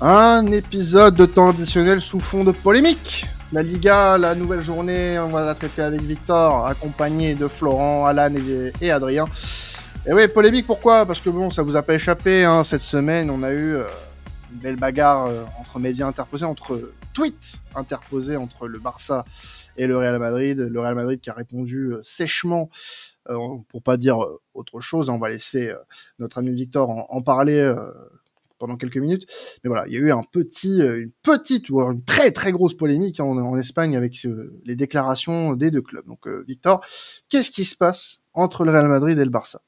Un épisode de temps additionnel sous fond de polémique. La Liga, la nouvelle journée, on va la traiter avec Victor, accompagné de Florent, Alan et, Adrien. Et oui, polémique pourquoi? Parce que bon, ça vous a pas échappé, hein, cette semaine, on a eu euh, une belle bagarre euh, entre médias interposés, entre tweets interposés entre le Barça et le Real Madrid. Le Real Madrid qui a répondu euh, sèchement, pour pas dire autre chose. On va laisser notre ami Victor en parler pendant quelques minutes. Mais voilà, il y a eu un petit, euh, une petite ou une très très grosse polémique en, Espagne avec les déclarations des deux clubs. Donc euh, Victor, qu'est-ce qui se passe entre le Real Madrid et le Barça?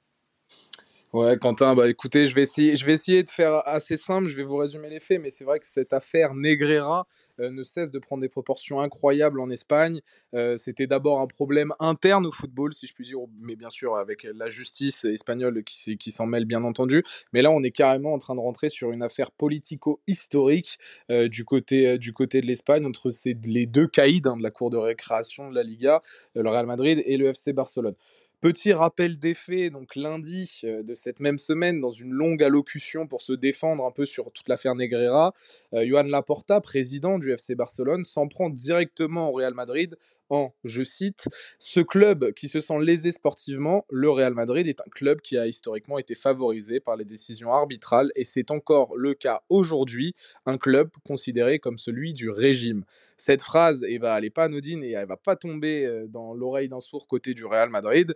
Ouais, Quentin, bah écoutez, je vais essayer, de faire assez simple. Je vais vous résumer les faits, mais c'est vrai que cette affaire Negreira euh, ne cesse de prendre des proportions incroyables en Espagne. Euh, c'était d'abord un problème interne au football, si je puis dire, mais bien sûr avec la justice espagnole qui, qui s'en mêle, bien entendu. Mais là, on est carrément en train de rentrer sur une affaire politico-historique euh, du côté du côté de l'Espagne entre ces, les deux caïds hein, de la cour de récréation de la Liga, le Real Madrid et le FC Barcelone. Petit rappel des faits, donc lundi de cette même semaine, dans une longue allocution pour se défendre un peu sur toute l'affaire Negreira, Johan Laporta, président du FC Barcelone, s'en prend directement au Real Madrid en, je cite, ce club qui se sent lésé sportivement, le Real Madrid est un club qui a historiquement été favorisé par les décisions arbitrales et c'est encore le cas aujourd'hui, un club considéré comme celui du régime. Cette phrase, eh ben, elle n'est pas anodine et elle va pas tomber dans l'oreille d'un sourd côté du Real Madrid,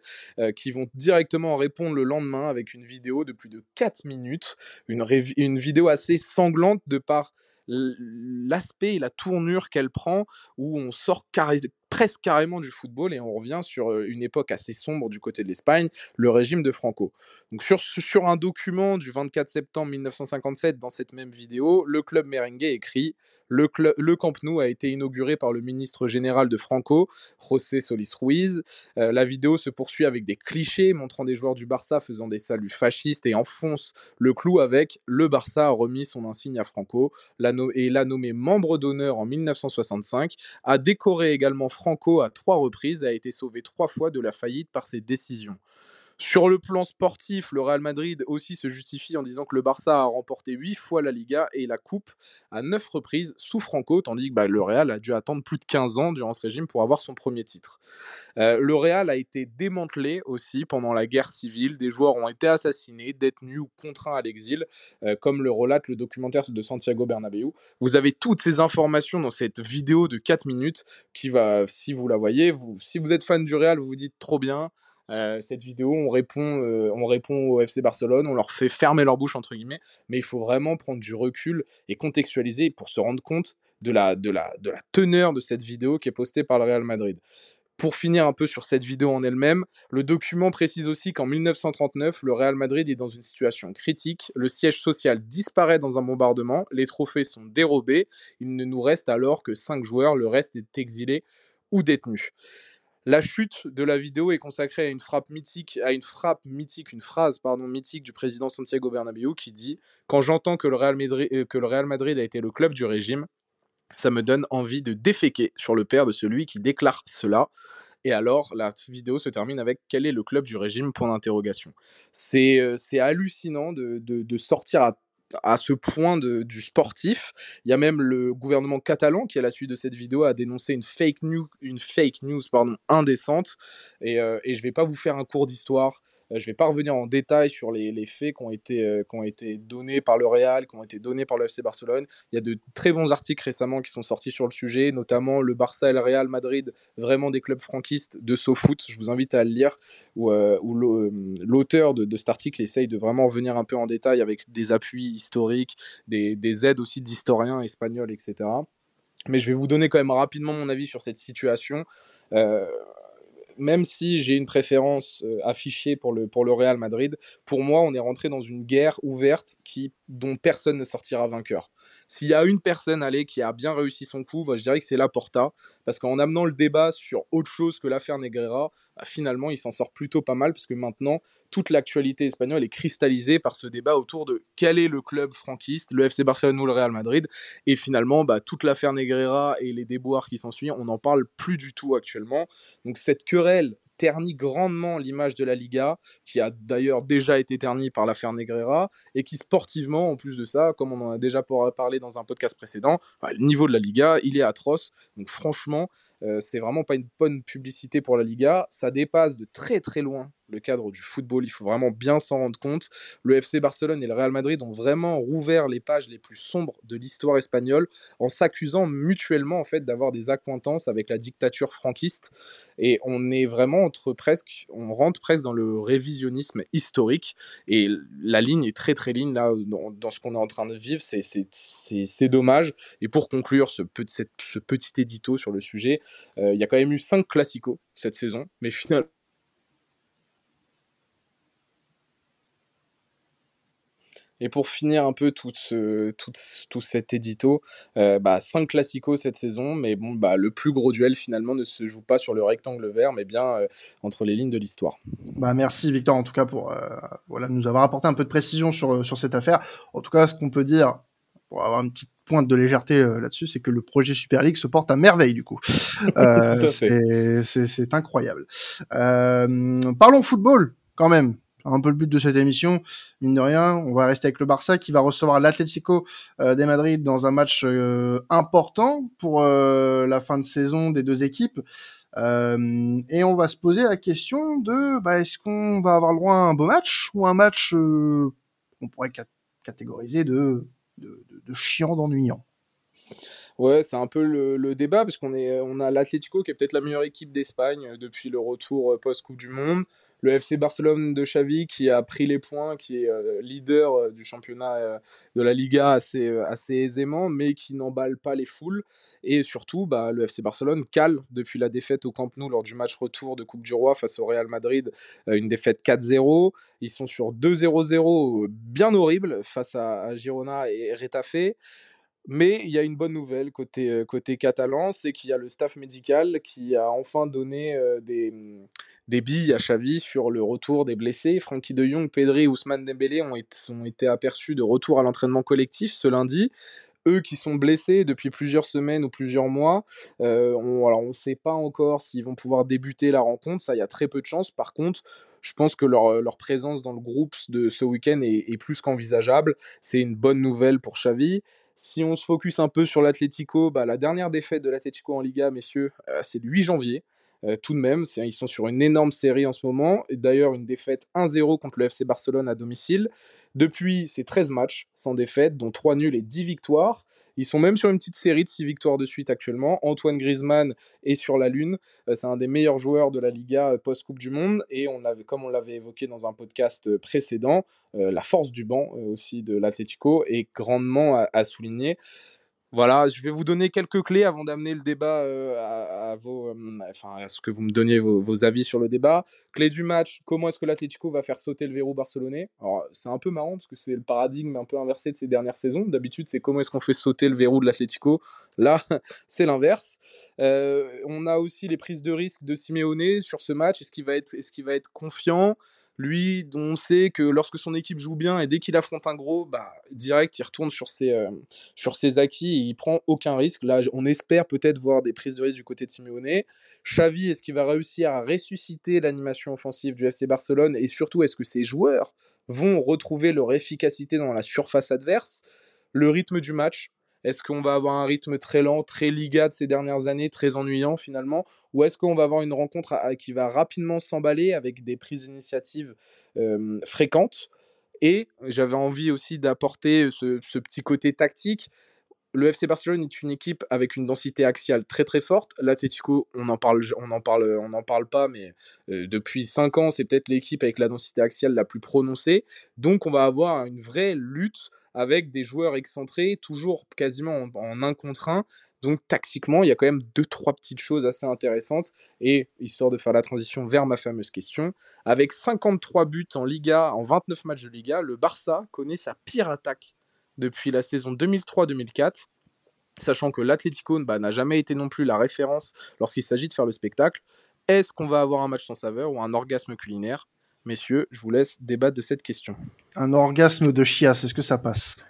qui vont directement répondre le lendemain avec une vidéo de plus de 4 minutes, une, une vidéo assez sanglante de par l'aspect et la tournure qu'elle prend, où on sort presque carrément du football et on revient sur une époque assez sombre du côté de l'Espagne, le régime de Franco. Donc sur, sur un document du 24 septembre 1957, dans cette même vidéo, le club merengue écrit le, le, Camp Nou a été inauguré par le ministre général de Franco, José Solis Ruiz. la vidéo se poursuit avec des clichés montrant des joueurs du Barça faisant des saluts fascistes et enfonce le clou avec le Barça a remis son insigne à Franco et l'a nommé membre d'honneur en 1965, a décoré également Franco à trois reprises et a été sauvé trois fois de la faillite par ses décisions. Sur le plan sportif, le Real Madrid aussi se justifie en disant que le Barça a remporté 8 fois la Liga et la Coupe à 9 reprises sous Franco, tandis que bah, le Real a dû attendre plus de 15 ans durant ce régime pour avoir son premier titre. Euh, le Real a été démantelé aussi pendant la guerre civile, des joueurs ont été assassinés, détenus ou contraints à l'exil, euh, comme le relate le documentaire de Santiago Bernabéu. Vous avez toutes ces informations dans cette vidéo de 4 minutes qui va, si vous la voyez, si vous êtes fan du Real, vous vous dites trop bien, euh, cette vidéo, on répond, euh, on répond au FC Barcelone, on leur fait fermer leur bouche entre guillemets, mais il faut vraiment prendre du recul et contextualiser pour se rendre compte de la, de la, de la teneur de cette vidéo qui est postée par le Real Madrid. Pour finir un peu sur cette vidéo en elle-même, le document précise aussi qu'en 1939, le Real Madrid est dans une situation critique, le siège social disparaît dans un bombardement, les trophées sont dérobés, il ne nous reste alors que 5 joueurs, le reste est exilé ou détenu. La chute de la vidéo est consacrée à une frappe mythique, à une frappe mythique, une phrase pardon mythique du président Santiago Bernabéu qui dit quand j'entends que le Real Madrid, euh, que le Real Madrid a été le club du régime, ça me donne envie de déféquer sur le père de celui qui déclare cela. Et alors, la vidéo se termine avec quel est le club du régime? d'interrogation. C'est euh, hallucinant de, de, sortir à à ce point de, du sportif. Il y a même le gouvernement catalan qui, à la suite de cette vidéo, a dénoncé une fake news, une fake news pardon, indécente. Et, euh, et je ne vais pas vous faire un cours d'histoire je ne vais pas revenir en détail sur les, faits qui ont, été, euh, qui ont été donnés par le Real, qui ont été donnés par le FC Barcelone. Il y a de très bons articles récemment qui sont sortis sur le sujet, notamment le Barça et le Real Madrid, vraiment des clubs franquistes de SoFoot. Je vous invite à le lire, où, euh, l'auteur de, cet article essaye de vraiment revenir un peu en détail avec des appuis historiques, des, aides aussi d'historiens espagnols, etc. Mais je vais vous donner quand même rapidement mon avis sur cette situation même si j'ai une préférence euh, affichée pour le, pour le Real Madrid, pour moi, on est rentré dans une guerre ouverte qui, dont personne ne sortira vainqueur. S'il y a une personne allez, qui a bien réussi son coup, je dirais que c'est Laporta, parce qu'en amenant le débat sur autre chose que l'affaire Negreira, bah, finalement, il s'en sort plutôt pas mal, parce que maintenant, toute l'actualité espagnole est cristallisée par ce débat autour de quel est le club franquiste, le FC Barcelone ou le Real Madrid, et finalement, bah, toute l'affaire Negreira et les déboires qui s'ensuivent, on n'en parle plus du tout actuellement. Donc cette querelle ternit grandement l'image de la Liga, qui a d'ailleurs déjà été ternie par l'affaire Negreira, et qui sportivement, en plus de ça, comme on en a déjà parlé dans un podcast précédent, bah, le niveau de la Liga, il est atroce. Donc franchement, euh, c'est vraiment pas une bonne publicité pour la Liga. Ça dépasse de très très loin le cadre du football. Il faut vraiment bien s'en rendre compte. Le FC Barcelone et le Real Madrid ont vraiment rouvert les pages les plus sombres de l'histoire espagnole en s'accusant mutuellement en fait d'avoir des accointances avec la dictature franquiste. Et on est vraiment entre presque, on rentre presque dans le révisionnisme historique. Et la ligne est très très ligne là dans, ce qu'on est en train de vivre. C'est dommage. Et pour conclure ce, ce petit édito sur le sujet, euh, il y a quand même eu 5 classicos cette saison, mais finalement Et pour finir un peu tout, ce, tout, tout cet édito, euh, bah, 5 classicos cette saison, mais bon, bah, le plus gros duel finalement ne se joue pas sur le rectangle vert, mais bien euh, entre les lignes de l'histoire. Bah, merci Victor en tout cas pour euh, voilà, nous avoir apporté un peu de précision sur, sur cette affaire. En tout cas, ce qu'on peut dire, pour avoir une petite pointe de légèreté là-dessus, c'est que le projet Super League se porte à merveille du coup. c'est incroyable. parlons football quand même un peu le but de cette émission. Mine de rien, on va rester avec le Barça qui va recevoir l'Atlético euh, des Madrid dans un match euh, important pour euh, la fin de saison des deux équipes. et on va se poser la question de bah, est-ce qu'on va avoir le droit à un beau match ou un match qu'on pourrait catégoriser de, de, de, chiant, d'ennuyant? Ouais, c'est un peu le, le débat parce qu'on on a l'Atlético qui est peut-être la meilleure équipe d'Espagne depuis le retour post-Coupe du Monde le FC Barcelone de Xavi qui a pris les points, qui est euh, leader euh, du championnat euh, de la Liga assez, assez aisément, mais qui n'emballe pas les foules. Et surtout, bah, le FC Barcelone cale depuis la défaite au Camp Nou lors du match retour de Coupe du Roi face au Real Madrid, une défaite 4-0. Ils sont sur 2-0-0 bien horrible face à, Girona et Retafe. Mais il y a une bonne nouvelle côté, côté catalan, c'est qu'il y a le staff médical qui a enfin donné des, des billes à Xavi sur le retour des blessés. Frankie de Jong, Pedri et Ousmane Dembélé ont été, aperçus de retour à l'entraînement collectif ce lundi eux qui sont blessés depuis plusieurs semaines ou plusieurs mois. On, on ne sait pas encore s'ils vont pouvoir débuter la rencontre, ça il y a très peu de chance. Par contre, je pense que leur, présence dans le groupe de ce week-end est, plus qu'envisageable. C'est une bonne nouvelle pour Xavi. Si on se focus un peu sur l'Atlético, bah, la dernière défaite de l'Atlético en Liga, messieurs, euh, c'est le 8 janvier. Euh, tout de même, ils sont sur une énorme série en ce moment. D'ailleurs, une défaite 1-0 contre le FC Barcelone à domicile. Depuis, c'est 13 matchs sans défaite, dont 3 nuls et 10 victoires. Ils sont même sur une petite série de 6 victoires de suite actuellement. Antoine Griezmann est sur la lune. Euh, c'est un des meilleurs joueurs de la Liga euh, post-Coupe du Monde. Et on avait, comme on l'avait évoqué dans un podcast précédent, la force du banc aussi de l'Atlético est grandement à souligner. Voilà, je vais vous donner quelques clés avant d'amener le débat euh, à, vos, euh, enfin, à ce que vous me donniez vos, avis sur le débat. Clé du match, comment est-ce que l'Atlético va faire sauter le verrou barcelonais? Alors, c'est un peu marrant parce que c'est le paradigme un peu inversé de ces dernières saisons. D'habitude, c'est comment est-ce qu'on fait sauter le verrou de l'Atlético. Là, c'est l'inverse. Euh, on a aussi les prises de risque de Simeone sur ce match. Est-ce qu'il va est-ce qu'il va être confiant? Lui, on sait que lorsque son équipe joue bien et dès qu'il affronte un gros, bah, direct, il retourne sur ses, euh, acquis et il prend aucun risque. Là, on espère peut-être voir des prises de risque du côté de Simeone. Xavi, est-ce qu'il va réussir à ressusciter l'animation offensive du FC Barcelone et surtout, est-ce que ses joueurs vont retrouver leur efficacité dans la surface adverse? Le rythme du match, est-ce qu'on va avoir un rythme très lent, très liga de ces dernières années, très ennuyant finalement? Ou est-ce qu'on va avoir une rencontre qui va rapidement s'emballer avec des prises d'initiative fréquentes? Et j'avais envie aussi d'apporter ce, petit côté tactique le FC Barcelone est une équipe avec une densité axiale très très forte. L'Atletico, on en parle, on en parle, on parle pas, mais depuis 5 ans, c'est peut-être l'équipe avec la densité axiale la plus prononcée. Donc, on va avoir une vraie lutte avec des joueurs excentrés, toujours quasiment en, un contre un. Donc tactiquement, il y a quand même deux, trois petites choses assez intéressantes. Et histoire de faire la transition vers ma fameuse question, avec 53 buts en Liga, en 29 matchs de Liga, le Barça connaît sa pire attaque depuis la saison 2003-2004 sachant que l'Atlético bah, n'a jamais été non plus la référence lorsqu'il s'agit de faire le spectacle. Est-ce qu'on va avoir un match sans saveur ou un orgasme culinaire? Messieurs, je vous laisse débattre de cette question. Un orgasme de chiasse, est-ce que ça passe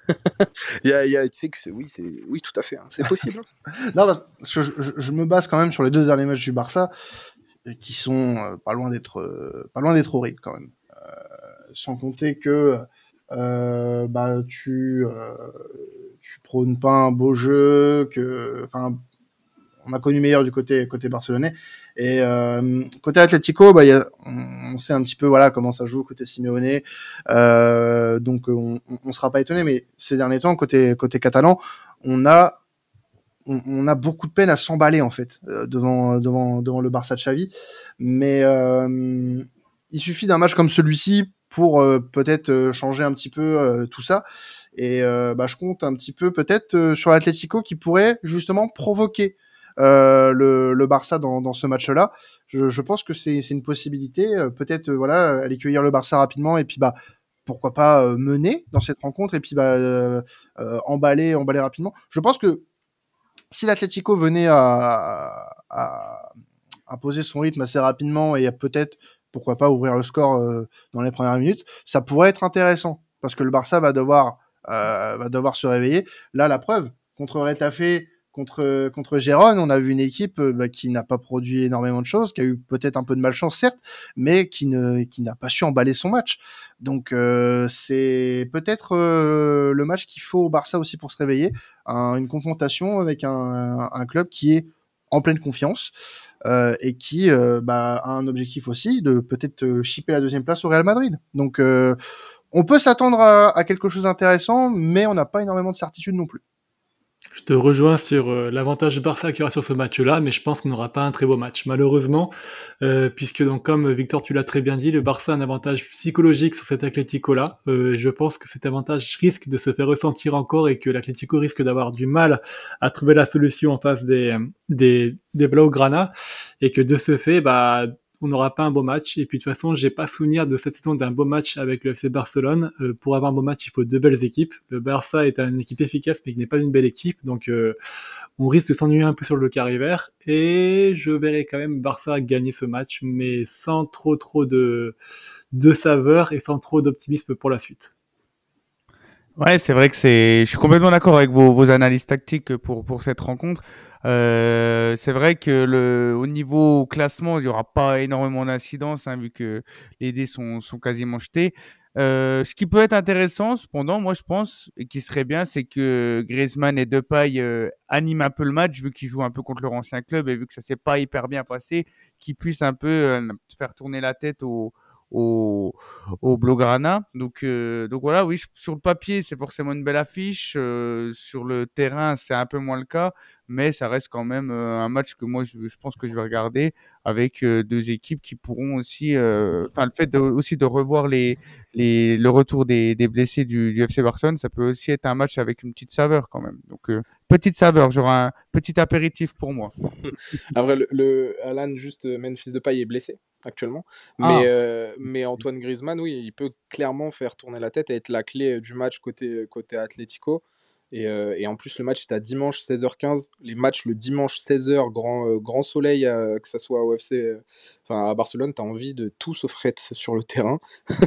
il y a, tu sais que oui, c'est, oui, tout à fait, hein. c'est possible. non, parce que je, me base quand même sur les deux derniers matchs du Barça. qui sont pas loin d'être pas loin d'être horribles quand même. sans compter que bah tu tu prônes pas un beau jeu, que enfin on a connu meilleur du côté côté barcelonais. Et euh, côté Atlético, bah, on, sait un petit peu voilà comment ça joue côté Simeone, euh, donc on, on sera pas étonné. Mais ces derniers temps, côté côté catalan, on a on, a beaucoup de peine à s'emballer en fait euh, devant devant devant le Barça de Xavi. Mais euh, il suffit d'un match comme celui-ci pour euh, peut-être changer un petit peu tout ça. Et bah, je compte un petit peu peut-être sur l'Atlético qui pourrait justement provoquer euh, le, le, Barça dans, dans ce match-là. Je, je, pense que c'est une possibilité. Euh, peut-être euh, voilà aller cueillir le Barça rapidement et puis bah pourquoi pas mener dans cette rencontre et puis bah euh, emballer emballer rapidement. Je pense que si l'Atlético venait à, à, à, poser son rythme assez rapidement et peut-être pourquoi pas ouvrir le score dans les premières minutes, ça pourrait être intéressant parce que le Barça va devoir va devoir se réveiller. Là, la preuve contre Retafe, contre contre Gérone, on a vu une équipe euh, bah, qui n'a pas produit énormément de choses, qui a eu peut-être un peu de malchance certes, mais qui ne qui n'a pas su emballer son match. Donc euh, c'est peut-être euh, le match qu'il faut au Barça aussi pour se réveiller, une confrontation avec un, un, club qui est en pleine confiance et qui bah, a un objectif aussi de peut-être chipper la deuxième place au Real Madrid. Donc on peut s'attendre à, à quelque chose d'intéressant, mais on n'a pas énormément de certitude non plus. Je te rejoins sur euh, l'avantage Barça qu'il y aura sur ce match-là, mais je pense qu'on n'aura pas un très beau match, malheureusement, euh, puisque donc comme Victor tu l'as très bien dit, le Barça a un avantage psychologique sur cet Atlético-là. Euh, je pense que cet avantage risque de se faire ressentir encore et que l'Atlético risque d'avoir du mal à trouver la solution en face des des, des Blaugrana, et que de ce fait, bah on n'aura pas un beau match. Et puis de toute façon, j'ai pas souvenir de cette saison d'un beau match avec le FC Barcelone. Euh, pour avoir un beau match, il faut deux belles équipes. Le Barça est une équipe efficace, mais qui n'est pas une belle équipe. Donc euh, on risque de s'ennuyer un peu sur le carré. Et je verrai quand même Barça gagner ce match, mais sans trop trop de, de saveur et sans trop d'optimisme pour la suite. Ouais, c'est vrai que c'est. Je suis complètement d'accord avec vos, vos analyses tactiques pour pour cette rencontre. Euh, c'est vrai que le, au niveau classement, il n'y aura pas énormément d'incidence, hein, vu que les dés sont, sont quasiment jetés. Euh, ce qui peut être intéressant, cependant, moi je pense, et qui serait bien, c'est que Griezmann et Depay euh, animent un peu le match, vu qu'ils jouent un peu contre leur ancien club et vu que ça s'est pas hyper bien passé, qu'ils puissent un peu euh, faire tourner la tête aux, au, au Blaugrana. Donc, euh, donc voilà, oui, sur le papier, c'est forcément une belle affiche. Euh, sur le terrain, c'est un peu moins le cas, mais ça reste quand même euh, un match que moi, je, pense que je vais regarder avec deux équipes qui pourront aussi, enfin, le fait aussi de revoir les, les, le retour des, des blessés du, du, FC Barcelone, ça peut aussi être un match avec une petite saveur quand même. Donc, petite saveur, j'aurai un petit apéritif pour moi. Après, le, le Alan, juste Memphis de Paille est blessé actuellement. Mais, ah. euh, mais Antoine Griezmann, oui, il peut clairement faire tourner la tête et être la clé du match côté, côté Atlético. Et, euh, et, en plus, le match est à dimanche 16h15. Les matchs le dimanche 16h, grand, euh, grand soleil, que ça soit au FC, enfin à Barcelone, tu as envie de tout sauf sur le terrain.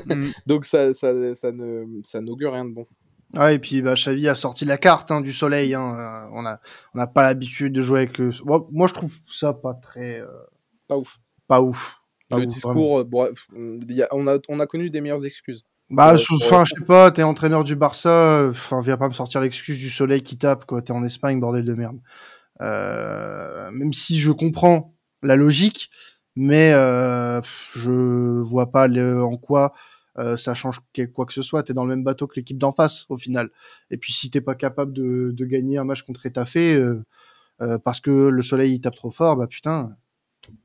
Mm. Donc ça, ça, ça, ne, ça n'augure rien de bon. Ah, et puis bah, Xavi a sorti la carte hein, du soleil. Hein. On n'a on a pas l'habitude de jouer avec le. Moi, je trouve ça pas très. Pas ouf. Pas ouf le discours, euh, on, a, on a connu des meilleures excuses. Bah, enfin, je sais pas, t'es entraîneur du Barça, enfin, viens pas me sortir l'excuse du soleil qui tape, quoi. T'es en Espagne, bordel de merde. Euh, même si je comprends la logique, mais euh, je vois pas le, en quoi euh, ça change quoi que ce soit. T'es dans le même bateau que l'équipe d'en face, au final. Et puis, si t'es pas capable de, de gagner un match contre Etafé, euh, euh, parce que le soleil il tape trop fort, bah putain,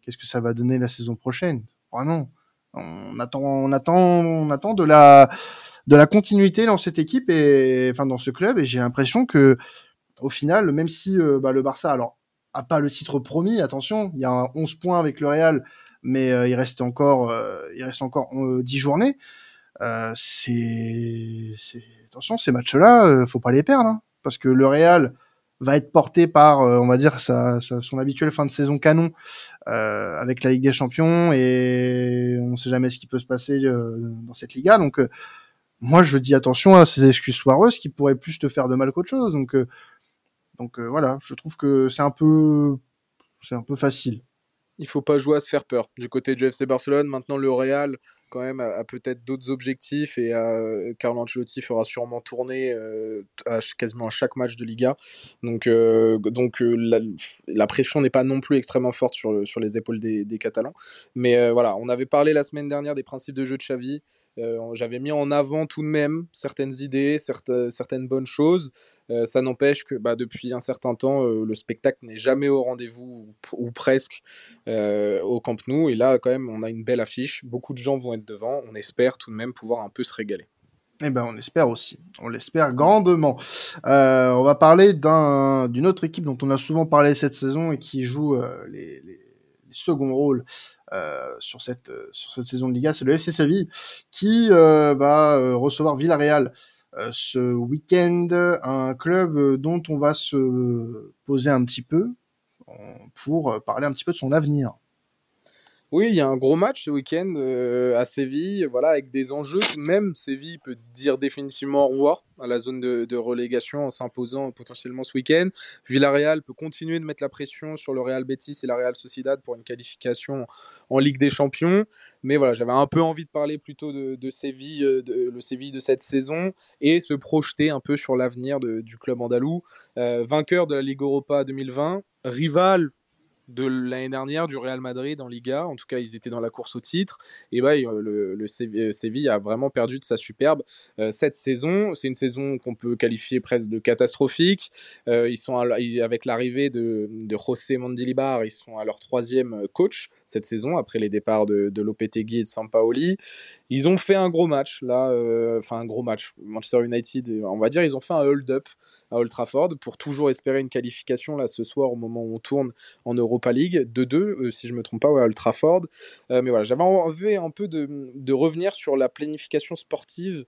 qu'est-ce que ça va donner la saison prochaine? Vraiment, on attend, on attend, on attend de la de la continuité dans cette équipe et enfin dans ce club et j'ai l'impression que au final, même si euh, bah, le Barça alors a pas le titre promis, attention, il y a 11 points avec le Real, mais euh, il reste encore euh, il reste encore 10 journées. c'est attention ces matchs-là, faut pas les perdre hein, parce que le Real va être porté par, on va dire, sa, son habituel fin de saison canon avec la Ligue des Champions et on ne sait jamais ce qui peut se passer euh, dans cette Liga. Donc euh, moi je dis attention à ces excuses foireuses qui pourraient plus te faire de mal qu'autre chose. Donc donc voilà, je trouve que c'est un peu c'est un peu facile. il faut pas jouer à se faire peur. Du côté du FC Barcelone, maintenant le Real quand même a, peut-être d'autres objectifs et euh, Carlo Ancelotti fera sûrement tourner euh, quasiment à chaque match de Liga. Donc, euh, donc la, pression n'est pas non plus extrêmement forte sur, sur les épaules des, des Catalans. Mais voilà, on avait parlé la semaine dernière des principes de jeu de Xavi. Euh, j'avais mis en avant tout de même certaines idées, certaines bonnes choses. Euh, ça n'empêche que bah, depuis un certain temps, euh, le spectacle n'est jamais au rendez-vous ou, presque au Camp Nou. Et là, quand même, on a une belle affiche. Beaucoup de gens vont être devant. On espère tout de même pouvoir un peu se régaler. Eh ben, on espère aussi. On l'espère grandement. on va parler d'une autre équipe dont on a souvent parlé cette saison et qui joue les, les, seconds rôles euh, sur cette euh, sur cette saison de Liga, c'est le FC qui euh, va recevoir Villarreal ce week-end, un club dont on va se poser un petit peu pour parler un petit peu de son avenir. Oui, il y a un gros match ce week-end euh, à Séville, voilà, avec des enjeux. Même Séville peut dire définitivement au revoir à la zone de, relégation en s'imposant potentiellement ce week-end. Villarreal peut continuer de mettre la pression sur le Real Betis et la Real Sociedad pour une qualification en Ligue des Champions. Mais voilà, j'avais un peu envie de parler plutôt de, Séville, euh, de, le Séville de cette saison et se projeter un peu sur l'avenir du club andalou. Euh, vainqueur de la Ligue Europa 2020, rival de l'année dernière du Real Madrid en Liga. En tout cas, ils étaient dans la course au titre. Et bah, le, le euh, Séville a vraiment perdu de sa superbe euh, cette saison. C'est une saison qu'on peut qualifier presque de catastrophique. ils sont avec l'arrivée de, de José Mondilibar, ils sont à leur troisième coach cette saison après les départs de, de Lopetegui et de Sampaoli. Ils ont fait un gros match là, enfin un gros match. Manchester United, on va dire, ils ont fait un hold-up à Old Trafford pour toujours espérer une qualification là ce soir au moment où on tourne en Europa League 2-2 euh, si je me trompe pas à Old Trafford. Euh, mais voilà, j'avais envie un peu de, revenir sur la planification sportive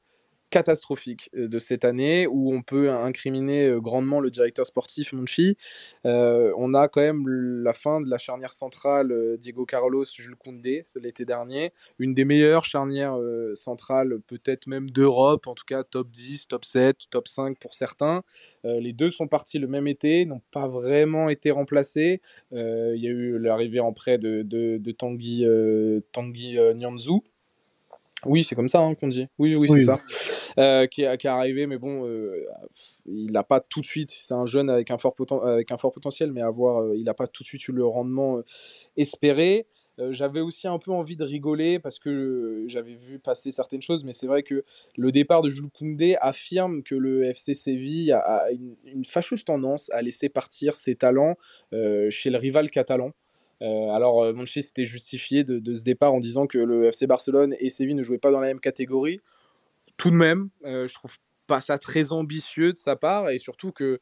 catastrophique euh, de cette année où on peut incriminer euh, grandement le directeur sportif Monchi. Euh, on a quand même la fin de la charnière centrale Diego Carlos, Jules Koundé, l'été dernier, une des meilleures charnières centrales peut-être même d'Europe, en tout cas top 10, top 7, top 5 pour certains. les deux sont partis le même été, n'ont pas vraiment été remplacés. Il y a eu l'arrivée en prêt de, de, Tanguy, Tanguy oui, c'est comme ça hein, qu'on dit. Oui, oui, c'est ça. Euh, qui, est, qui, est, arrivé, mais bon, euh, il n'a pas tout de suite. C'est un jeune avec un fort, avec un fort potentiel, mais à voir, euh, il n'a pas tout de suite eu le rendement espéré. j'avais aussi un peu envie de rigoler parce que j'avais vu passer certaines choses, mais c'est vrai que le départ de Jules Koundé affirme que le FC Séville a, une, une, fâcheuse tendance à laisser partir ses talents chez le rival catalan. Euh, alors, euh, Monchi s'était justifié de, ce départ en disant que le FC Barcelone et Séville ne jouaient pas dans la même catégorie. Tout de même, euh, je trouve pas ça très ambitieux de sa part, et surtout que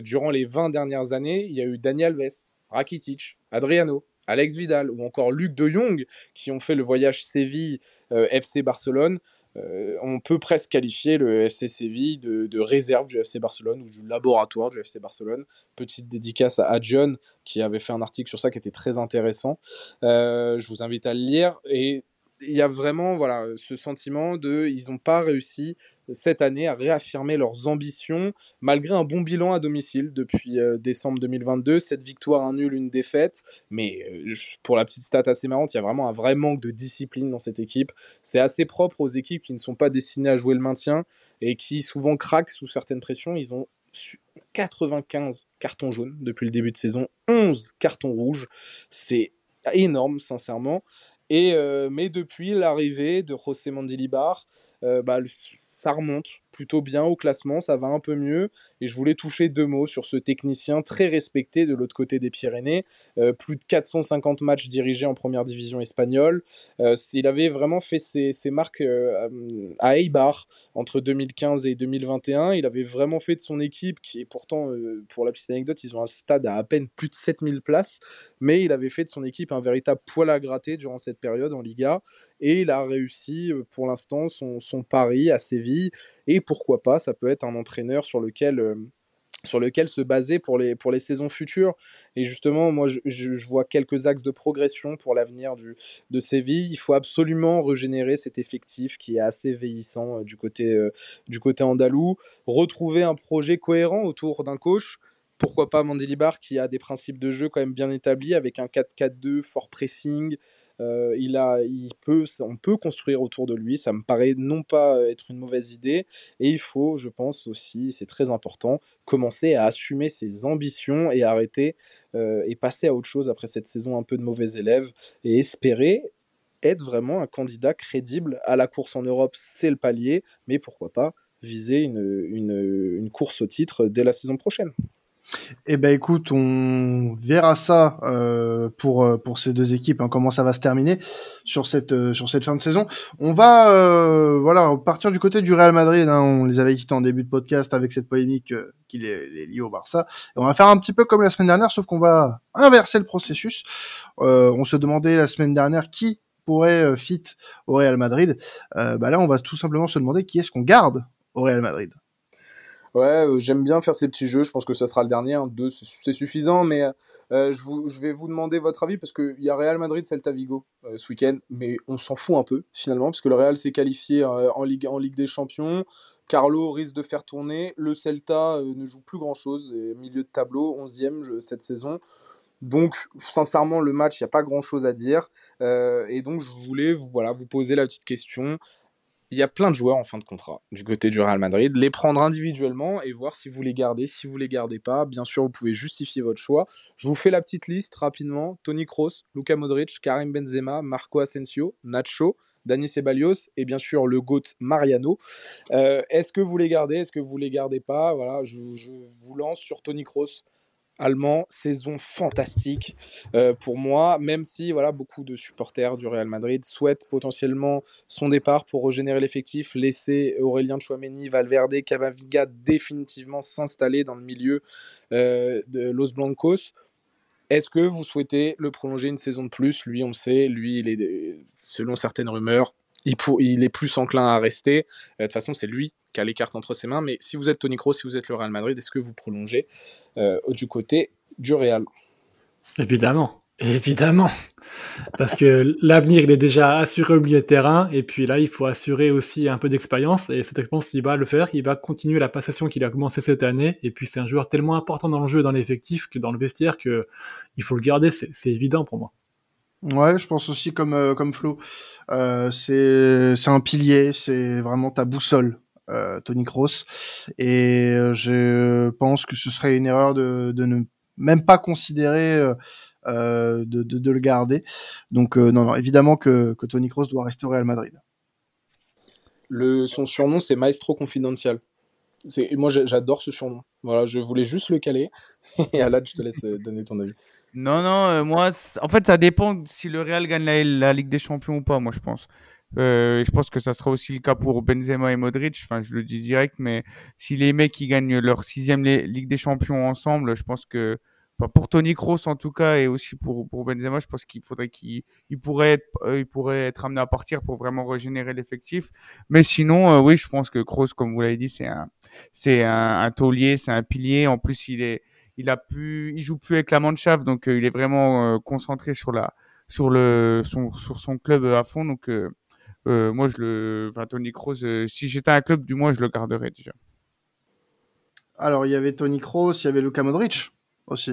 durant les 20 dernières années, il y a eu Daniel Alves, Rakitic, Adriano, Alex Vidal ou encore Luc de Jong qui ont fait le voyage Séville-FC Barcelone. Euh, on peut presque qualifier le FC Séville de, réserve du FC Barcelone ou du laboratoire du FC Barcelone. Petite dédicace à Adjon qui avait fait un article sur ça qui était très intéressant. Euh, je vous invite à le lire. Et il y a vraiment voilà, ce sentiment de ils n'ont pas réussi cette année à réaffirmer leurs ambitions malgré un bon bilan à domicile depuis euh, décembre 2022. Cette victoire, un nul, une défaite. Mais euh, pour la petite stat assez marrante, il y a vraiment un vrai manque de discipline dans cette équipe. C'est assez propre aux équipes qui ne sont pas destinées à jouer le maintien et qui souvent craquent sous certaines pressions. Ils ont 95 cartons jaunes depuis le début de saison, 11 cartons rouges. C'est énorme, sincèrement. Et, euh, mais depuis l'arrivée de José Mandilibar, euh, bah, ça remonte plutôt bien au classement, ça va un peu mieux. Et je voulais toucher deux mots sur ce technicien très respecté de l'autre côté des Pyrénées. Euh, plus de 450 matchs dirigés en première division espagnole. Euh, il avait vraiment fait ses, marques euh, à Eibar entre 2015 et 2021. Il avait vraiment fait de son équipe, qui est pourtant, pour la petite anecdote, ils ont un stade à à peine plus de 7000 places, mais il avait fait de son équipe un véritable poil à gratter durant cette période en Liga. Et il a réussi pour l'instant son, son pari à Séville. Et pourquoi pas, ça peut être un entraîneur sur lequel euh, sur lequel se baser pour les, pour les saisons futures. Et justement, moi, je, vois quelques axes de progression pour l'avenir de Séville. Il faut absolument régénérer cet effectif qui est assez vieillissant euh, du, côté, euh, du côté andalou, retrouver un projet cohérent autour d'un coach pourquoi pas Mandilibar qui a des principes de jeu quand même bien établis avec un 4-4-2, fort pressing. Euh, il a, il peut, on peut construire autour de lui. Ça me paraît non pas être une mauvaise idée. Et il faut, je pense aussi, c'est très important, commencer à assumer ses ambitions et arrêter euh, et passer à autre chose après cette saison un peu de mauvais élèves et espérer être vraiment un candidat crédible à la course en Europe. C'est le palier, mais pourquoi pas viser une, une, une course au titre dès la saison prochaine. Eh ben écoute, on verra ça euh, pour euh, pour ces deux équipes, hein, comment ça va se terminer sur cette euh, sur cette fin de saison. On va euh, voilà partir du côté du Real Madrid. Hein, on les avait quittés en début de podcast avec cette polémique qui les, les lie au Barça. Et on va faire un petit peu comme la semaine dernière, sauf qu'on va inverser le processus. on se demandait la semaine dernière qui pourrait fit au Real Madrid. bah là, on va tout simplement se demander qui est-ce qu'on garde au Real Madrid. Ouais, euh, j'aime bien faire ces petits jeux. Je pense que ça sera le dernier. Hein. Deux, c'est suffisant. Mais euh, je, vous, je, vais vous demander votre avis parce qu'il y a Real Madrid, Celta Vigo euh, ce week-end. Mais on s'en fout un peu finalement parce que le Real s'est qualifié en, Ligue, en Ligue des Champions. Carlo risque de faire tourner. Le Celta ne joue plus grand-chose. Milieu de tableau, 11e cette saison. Donc, sincèrement, le match, il n'y a pas grand-chose à dire. et donc, je voulais voilà, vous poser la petite question il y a plein de joueurs en fin de contrat du côté du Real Madrid, les prendre individuellement et voir si vous les gardez, si vous les gardez pas. Bien sûr, vous pouvez justifier votre choix. Je vous fais la petite liste rapidement. Tony Kroos, Luka Modric, Karim Benzema, Marco Asensio, Nacho, Dani Ceballos et bien sûr le GOAT Mariano. Euh, est-ce que vous les gardez Est-ce que vous les gardez pas? Voilà, je, je, vous lance sur Tony Kroos allemand, saison fantastique euh, pour moi, même si voilà, beaucoup de supporters du Real Madrid souhaitent potentiellement son départ pour régénérer l'effectif, laisser Aurélien Chouameni, Valverde, Cavaviga définitivement s'installer dans le milieu euh, de Los Blancos. Est-ce que vous souhaitez le prolonger une saison de plus? Lui, on sait, lui, il est, selon certaines rumeurs, il, est plus enclin à rester. Euh, de toute façon, c'est lui qui a les cartes entre ses mains. Mais si vous êtes Tony Kroos, si vous êtes le Real Madrid, est-ce que vous prolongez euh, du côté du Real? Évidemment, évidemment. Parce que l'avenir, il est déjà assuré au milieu de terrain. Et puis là, il faut assurer aussi un peu d'expérience. Et cette expérience, il va le faire. Il va continuer la passation qu'il a commencé cette année. Et puis, c'est un joueur tellement important dans le jeu, dans l'effectif, que dans le vestiaire, que il faut le garder. C'est évident pour moi. Ouais, je pense aussi comme euh, comme Flo, euh, c'est c'est un pilier, c'est vraiment ta boussole euh, Tony Kroos. Et euh, je pense que ce serait une erreur de, de ne même pas considérer de, de, le garder. Donc non, évidemment que, que Tony Kroos doit rester au Real Madrid. Le, son surnom, c'est Maestro Confidential. Moi, j'adore ce surnom. Voilà, je voulais juste le caler. Et Alan, je te laisse donner ton avis. Non, non, moi, en fait, ça dépend si le Real gagne la, Ligue des Champions ou pas, moi, je pense. Euh, je pense que ça sera aussi le cas pour Benzema et Modric. Enfin, je le dis direct, mais si les mecs qui gagnent leur sixième Ligue des Champions ensemble, je pense que pour Tony Kroos en tout cas et aussi pour, pour Benzema, je pense qu'il faudrait qu'il il pourrait être euh, pourrait être amené à partir pour vraiment régénérer l'effectif. Mais sinon, euh, oui, je pense que Kroos, comme vous l'avez dit, c'est un c'est un, un taulier, c'est un pilier. En plus, il est il a pu il joue plus avec la Mannschaft, donc il est vraiment concentré sur la sur le son sur son club à fond. Donc euh, moi, je le, enfin, Tony Kroos, euh, si j'étais un club, du moins, je le garderais déjà. Alors, il y avait Tony Kroos, il y avait Luka Modric aussi.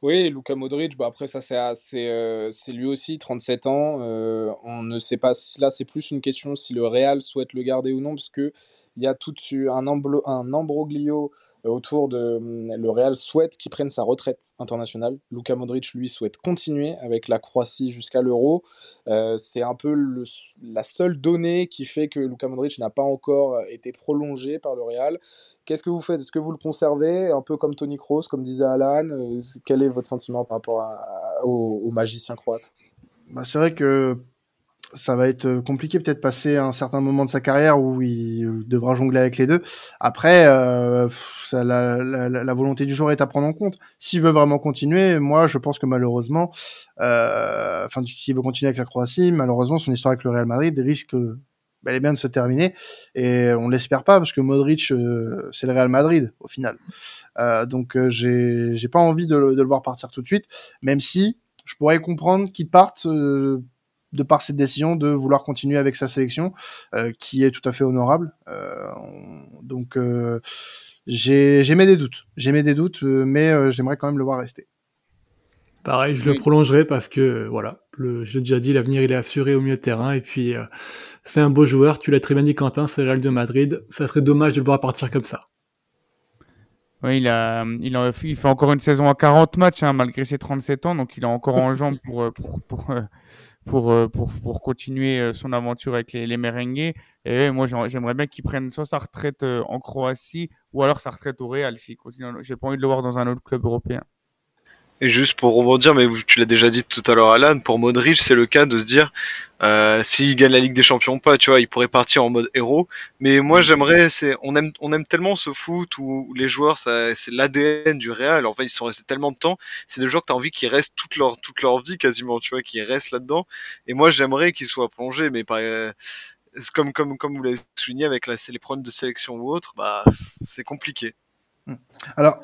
Oui, Luka Modric, bah après ça c'est euh, c'est lui aussi 37 ans. Euh, on ne sait pas si là c'est plus une question si le Real souhaite le garder ou non parce que il y a tout un, un ambroglio euh, autour de hum, le Real souhaite qu'il prenne sa retraite internationale. Luka Modric, lui, souhaite continuer avec la Croatie jusqu'à l'Euro. Euh, c'est un peu la seule donnée qui fait que Luka Modric n'a pas encore été prolongé par le Real. Qu'est-ce que vous faites? Est-ce que vous le conservez? Un peu comme Tony Kroos, comme disait Alan. Euh, quel est votre sentiment par rapport à, au, au magicien croate? Bah, C'est vrai que ça va être euh, compliqué peut-être passer un certain moment de sa carrière où il euh, devra jongler avec les deux. Après, euh, ça, la, la, la, volonté du joueur est à prendre en compte. S'il veut vraiment continuer, moi je pense que malheureusement, euh, enfin s'il veut continuer avec la Croatie, malheureusement son histoire avec le Real Madrid risque bel et bien de se terminer. Et on l'espère pas parce que Modric euh, c'est le Real Madrid au final. Euh, donc j'ai pas envie de, de, le voir partir tout de suite, même si je pourrais comprendre qu'il parte de par cette décision de vouloir continuer avec sa sélection, euh, qui est tout à fait honorable. Euh, donc, euh, j'ai des doutes. J'aimais des doutes, mais j'aimerais quand même le voir rester. Pareil, je le prolongerai parce que voilà, le, j'ai déjà dit, l'avenir il est assuré au milieu de terrain et puis c'est un beau joueur. Tu l'as très bien dit, Quentin, c'est le Real de Madrid. Ça serait dommage de le voir partir comme ça. Oui, il, a, il, a, il fait encore une saison à 40 matchs, hein, malgré ses 37 ans, donc il a encore en jambes pour, euh, pour, pour, euh, pour, euh, pour, pour, continuer son aventure avec les, les merengues. Et moi, j'aimerais bien qu'il prenne soit sa retraite en Croatie, ou alors sa retraite au Real. Si J'ai pas envie de le voir dans un autre club européen. Et juste pour rebondir, mais tu l'as déjà dit tout à l'heure, Alan, pour Modric, c'est le cas de se dire, euh, s'il gagne la Ligue des Champions pas, tu vois, il pourrait partir en mode héros. Mais moi, j'aimerais, c'est, on aime, on aime tellement ce foot où, les joueurs, ça, c'est l'ADN du Real. En fait, ils sont restés tellement de temps. C'est des joueurs que t'as envie qu'ils restent toute leur, toute leur vie quasiment, tu vois, qu'ils restent là-dedans. Et moi, j'aimerais qu'ils soient plongés, mais pas, comme, comme, comme vous l'avez souligné avec la, les problèmes de sélection ou autre, bah, c'est compliqué. Alors,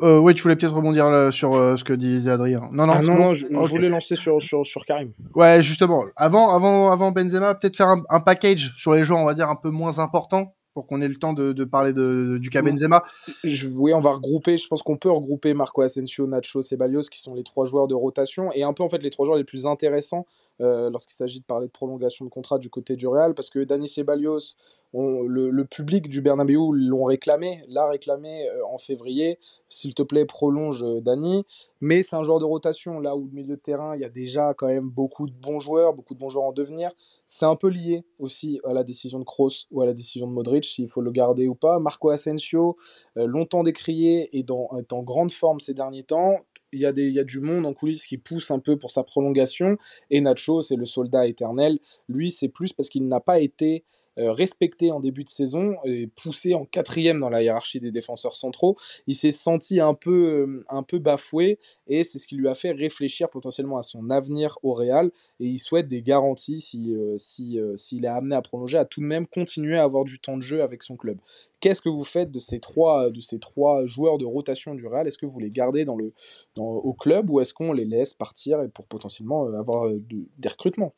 euh, oui, tu voulais peut-être rebondir sur euh, ce que disait Adrien. Non, non, ah, non, non, je, voulais lancer sur, sur, sur, Karim. Ouais, justement. Avant, avant, avant Benzema, peut-être faire un, un, package sur les joueurs, on va dire, un peu moins importants pour qu'on ait le temps de, de parler de, du cas Benzema. Je, oui, on va regrouper. Je pense qu'on peut regrouper Marco Asensio, Nacho, Ceballos, qui sont les trois joueurs de rotation et un peu en fait les trois joueurs les plus intéressants euh, lorsqu'il s'agit de parler de prolongation de contrat du côté du Real, parce que Dani Ceballos, le, public du Bernabeu l'ont réclamé, l'a réclamé euh, en février. S'il te plaît, prolonge euh, Dani. Mais c'est un joueur de rotation, là où le milieu de terrain, il y a déjà quand même beaucoup de bons joueurs, beaucoup de bons joueurs en devenir. C'est un peu lié aussi à la décision de Kroos ou à la décision de Modric, s'il faut le garder ou pas. Marco Asensio, longtemps décrié, et dans, est en grande forme ces derniers temps il y, a des, il y a du monde en coulisses qui pousse un peu pour sa prolongation. Et Nacho, c'est le soldat éternel. Lui, c'est plus parce qu'il n'a pas été respecté en début de saison et poussé en quatrième dans la hiérarchie des défenseurs centraux. Il s'est senti un peu, euh, un peu bafoué et c'est ce qui lui a fait réfléchir potentiellement à son avenir au Real et il souhaite des garanties si, euh, si, s'il est amené à prolonger, à tout de même continuer à avoir du temps de jeu avec son club. Qu'est-ce que vous faites de ces trois, de ces trois joueurs de rotation du Real? Est-ce que vous les gardez dans le, dans, au club ou est-ce qu'on les laisse partir pour potentiellement avoir des recrutements?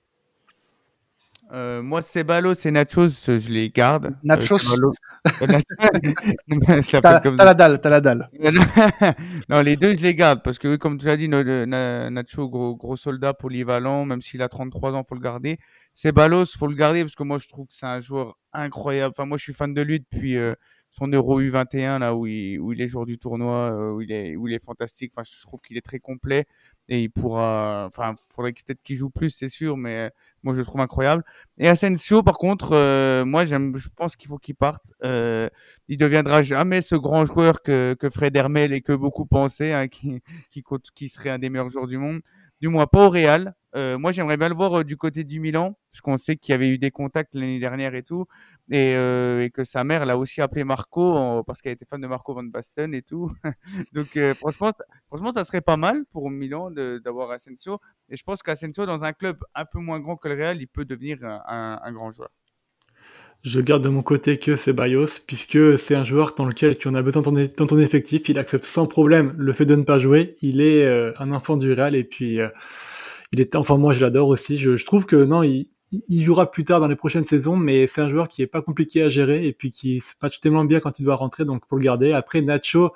Euh, moi, c'est Balos et Nachos, je les garde. Euh, Nachos T'as la dalle, t'as la dalle. non, les deux, je les garde parce que, comme tu l'as dit, Nacho, gros, gros soldat polyvalent, même s'il a 33 ans, faut le garder. C'est Balos, faut le garder parce que moi, je trouve que c'est un joueur incroyable. Enfin, moi, je suis fan de lui depuis. Euh, son Euro U21 là où il, où il est joueur du tournoi, euh, où il est où il est fantastique. Enfin, je trouve qu'il est très complet et il pourra. Enfin, faudrait peut-être qu'il joue plus, c'est sûr, mais moi je le trouve incroyable. Et Asensio, par contre, euh, moi je pense qu'il faut qu'il parte. Euh, il deviendra jamais ce grand joueur que que Fred Hermel et que beaucoup pensaient, hein, qui qui qui serait un des meilleurs joueurs du monde du moins pas au Real. Euh, moi, j'aimerais bien le voir euh, du côté du Milan, parce qu'on sait qu'il y avait eu des contacts l'année dernière et tout, et, euh, que sa mère l'a aussi appelé Marco, parce qu'elle était fan de Marco Van Basten et tout. Donc, franchement, franchement, ça serait pas mal pour Milan d'avoir Asensio. Et je pense qu'Asensio, dans un club un peu moins grand que le Real, il peut devenir un, grand joueur. Je garde de mon côté que c'est Bayos, puisque c'est un joueur dans lequel tu en as besoin dans ton, effectif. Il accepte sans problème le fait de ne pas jouer. Il est un enfant du Real et puis il est, enfin moi je l'adore aussi. Je, trouve que non, il, jouera plus tard dans les prochaines saisons, mais c'est un joueur qui est pas compliqué à gérer et puis qui se patche tellement bien quand il doit rentrer, donc pour le garder. Après Nacho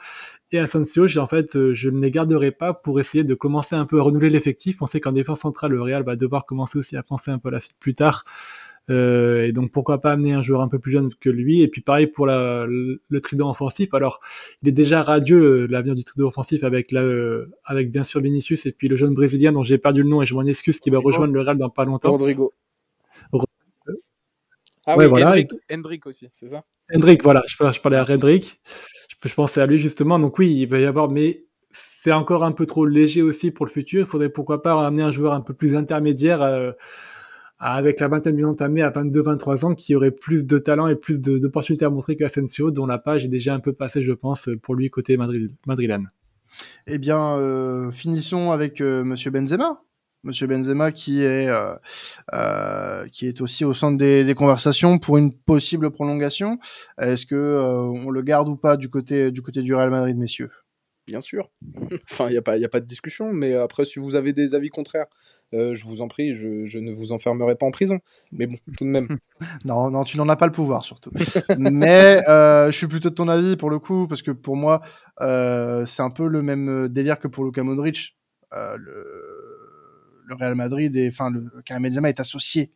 et Asensio, en fait, euh, je ne les garderai pas pour essayer de commencer un peu à renouveler l'effectif. On sait qu'en défense centrale, le Real va devoir commencer aussi à penser un peu à la suite plus tard. Euh, et donc pourquoi pas amener un joueur un peu plus jeune que lui? Et puis pareil pour la, le, trident offensif. Alors il est déjà radieux euh, l'avenir du trident offensif avec la, euh, avec bien sûr Vinicius et puis le jeune brésilien dont j'ai perdu le nom et je m'en excuse qui va rejoindre le Real dans pas longtemps. Rodrigo. Ah oui, voilà. Hendrik, aussi, c'est ça? Hendrik, voilà, je, je parlais à Hendrik. Je, je pensais à lui justement. Donc oui, il va y avoir, mais c'est encore un peu trop léger aussi pour le futur. Il faudrait pourquoi pas amener un joueur un peu plus intermédiaire. Euh, avec la vingtaine bien entamée à 22-23 ans, qui aurait plus de talent et plus d'opportunités à montrer que Asensio, dont la page est déjà un peu passée, je pense, pour lui côté Madrid madrilène. Eh bien, euh, finissons avec euh, Monsieur Benzema. Monsieur Benzema qui est euh, euh, qui est aussi au centre des, conversations pour une possible prolongation. Est-ce que on le garde ou pas du côté du côté du Real Madrid, messieurs? Bien sûr. enfin, il n'y a, pas, a pas de discussion. Mais après, si vous avez des avis contraires, euh, je vous en prie, je, je, ne vous enfermerai pas en prison. Mais bon, tout de même. non, non, tu n'en as pas le pouvoir, surtout. mais euh, je suis plutôt de ton avis, pour le coup, parce que pour moi, euh, c'est un peu le même délire que pour Luka Modric. Le, le, Real Madrid, et enfin, le Karim Benzema est associé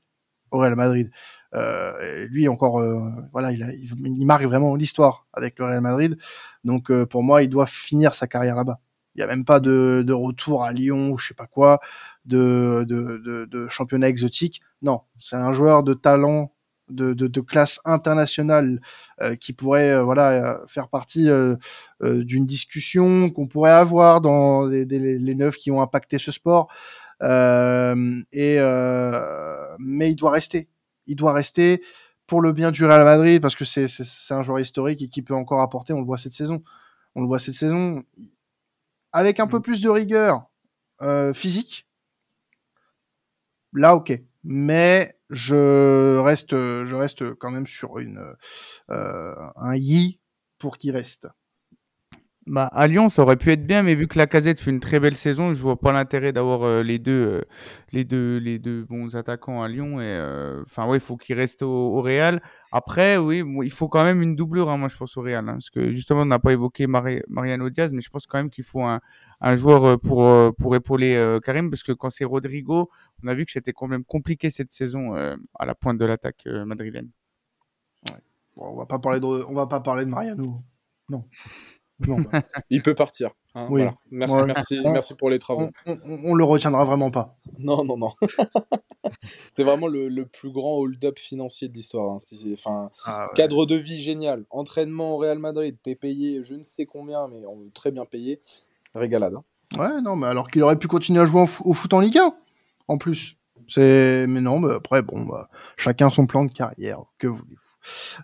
au Real Madrid. Euh, lui encore, euh, voilà, il, a, il, marque vraiment l'histoire avec le Real Madrid. Donc euh, pour moi, il doit finir sa carrière là-bas. Il n'y a même pas de, de, retour à Lyon ou je sais pas quoi, de, de, de, championnat exotique. Non, c'est un joueur de talent, de, classe internationale euh, qui pourrait euh, voilà faire partie euh, d'une discussion qu'on pourrait avoir dans les, les, les neufs qui ont impacté ce sport. Et mais il doit rester il doit rester pour le bien du Real Madrid parce que c'est un joueur historique et qui peut encore apporter. On le voit cette saison. On le voit cette saison avec un peu mm. plus de rigueur euh, physique. Là, ok. Mais je reste, je reste quand même sur une euh, un yi pour qu'il reste. Bah, à Lyon, ça aurait pu être bien, mais vu que la casette fait une très belle saison, je vois pas l'intérêt d'avoir euh, les deux, euh, les deux, bons attaquants à Lyon. Euh, il faut qu'il reste au, Real. Après, oui, il faut quand même une doublure, hein, moi, je pense au Real, hein, parce que justement, on n'a pas évoqué Mari Mariano Diaz, mais je pense quand même qu'il faut un, joueur pour épauler Karim, parce que quand c'est Rodrigo, on a vu que c'était quand même compliqué cette saison à la pointe de l'attaque madrilène. On va va pas parler de Mariano, non. Non, bah. il peut partir. Hein, oui. voilà. Merci, ouais. merci, on, merci pour les travaux. On, on, on, le retiendra vraiment pas. Non, non, non. c'est vraiment le, le, plus grand hold-up financier de l'histoire. Hein. Enfin, ah, ouais. cadre de vie génial. Entraînement au Real Madrid, t'es payé, je ne sais combien, mais très bien payé. Régalade. Hein. Ouais, non, mais alors qu'il aurait pu continuer à jouer au foot en Ligue 1, en plus. C'est, mais non, mais après, bon, bah, chacun son plan de carrière. Que voulez-vous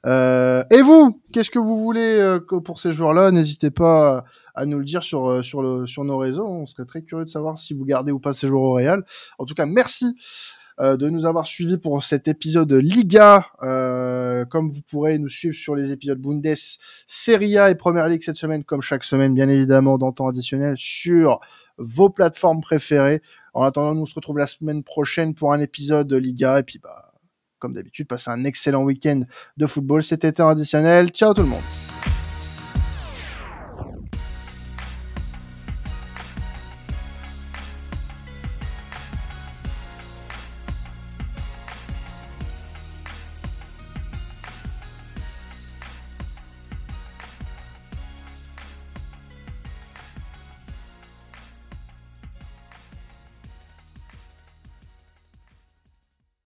et vous, qu'est-ce que vous voulez euh, pour ces joueurs-là N'hésitez pas à nous le dire sur euh, sur nos réseaux. On serait très curieux de savoir si vous gardez ou pas ces joueurs au Real. En tout cas, merci euh, de nous avoir suivis pour cet épisode Liga. Euh, comme vous pourrez nous suivre sur les épisodes Bundes, Serie A et Première Ligue cette semaine, comme chaque semaine, bien évidemment, dans temps additionnel sur vos plateformes préférées. En attendant, nous on se la semaine prochaine pour un épisode de Liga et puis bah comme d'habitude, passez un excellent week-end de football. C'était additionnel. Ciao tout le monde.